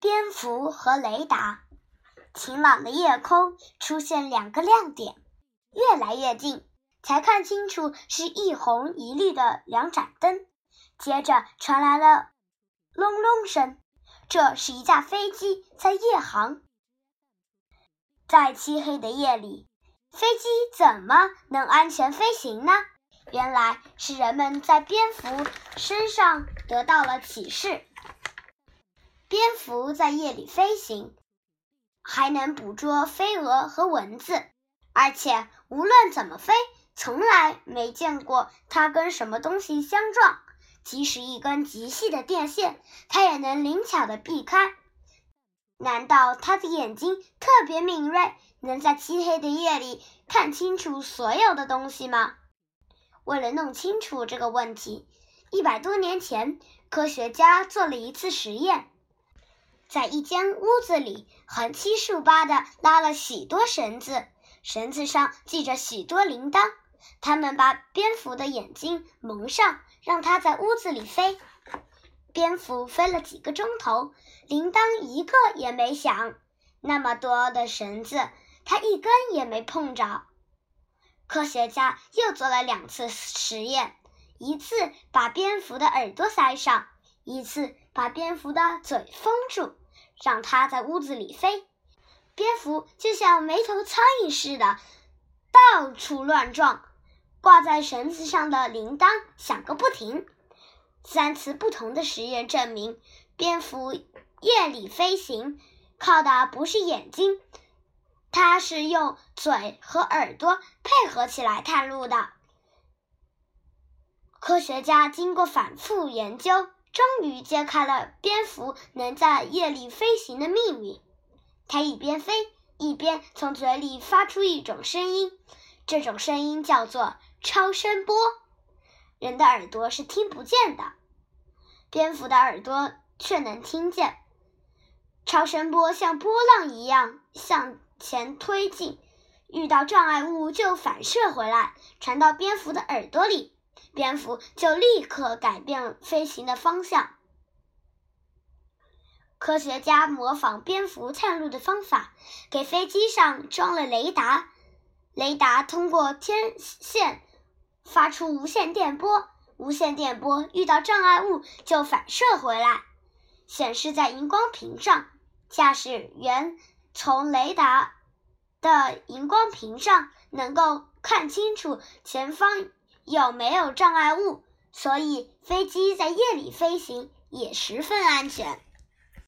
蝙蝠和雷达。晴朗的夜空出现两个亮点，越来越近，才看清楚是一红一绿的两盏灯。接着传来了隆隆声，这是一架飞机在夜航。在漆黑的夜里，飞机怎么能安全飞行呢？原来是人们在蝙蝠身上得到了启示。蝙蝠在夜里飞行。还能捕捉飞蛾和蚊子，而且无论怎么飞，从来没见过它跟什么东西相撞。即使一根极细的电线，它也能灵巧地避开。难道它的眼睛特别敏锐，能在漆黑的夜里看清楚所有的东西吗？为了弄清楚这个问题，一百多年前，科学家做了一次实验。在一间屋子里，横七竖八地拉了许多绳子，绳子上系着许多铃铛。他们把蝙蝠的眼睛蒙上，让它在屋子里飞。蝙蝠飞了几个钟头，铃铛一个也没响。那么多的绳子，它一根也没碰着。科学家又做了两次实验，一次把蝙蝠的耳朵塞上，一次把蝙蝠的嘴封住。让它在屋子里飞，蝙蝠就像没头苍蝇似的到处乱撞，挂在绳子上的铃铛响个不停。三次不同的实验证明，蝙蝠夜里飞行靠的不是眼睛，它是用嘴和耳朵配合起来探路的。科学家经过反复研究。终于揭开了蝙蝠能在夜里飞行的秘密。它一边飞，一边从嘴里发出一种声音，这种声音叫做超声波。人的耳朵是听不见的，蝙蝠的耳朵却能听见。超声波像波浪一样向前推进，遇到障碍物就反射回来，传到蝙蝠的耳朵里。蝙蝠就立刻改变飞行的方向。科学家模仿蝙蝠探路的方法，给飞机上装了雷达。雷达通过天线发出无线电波，无线电波遇到障碍物就反射回来，显示在荧光屏上。驾驶员从雷达的荧光屏上能够看清楚前方。有没有障碍物？所以飞机在夜里飞行也十分安全。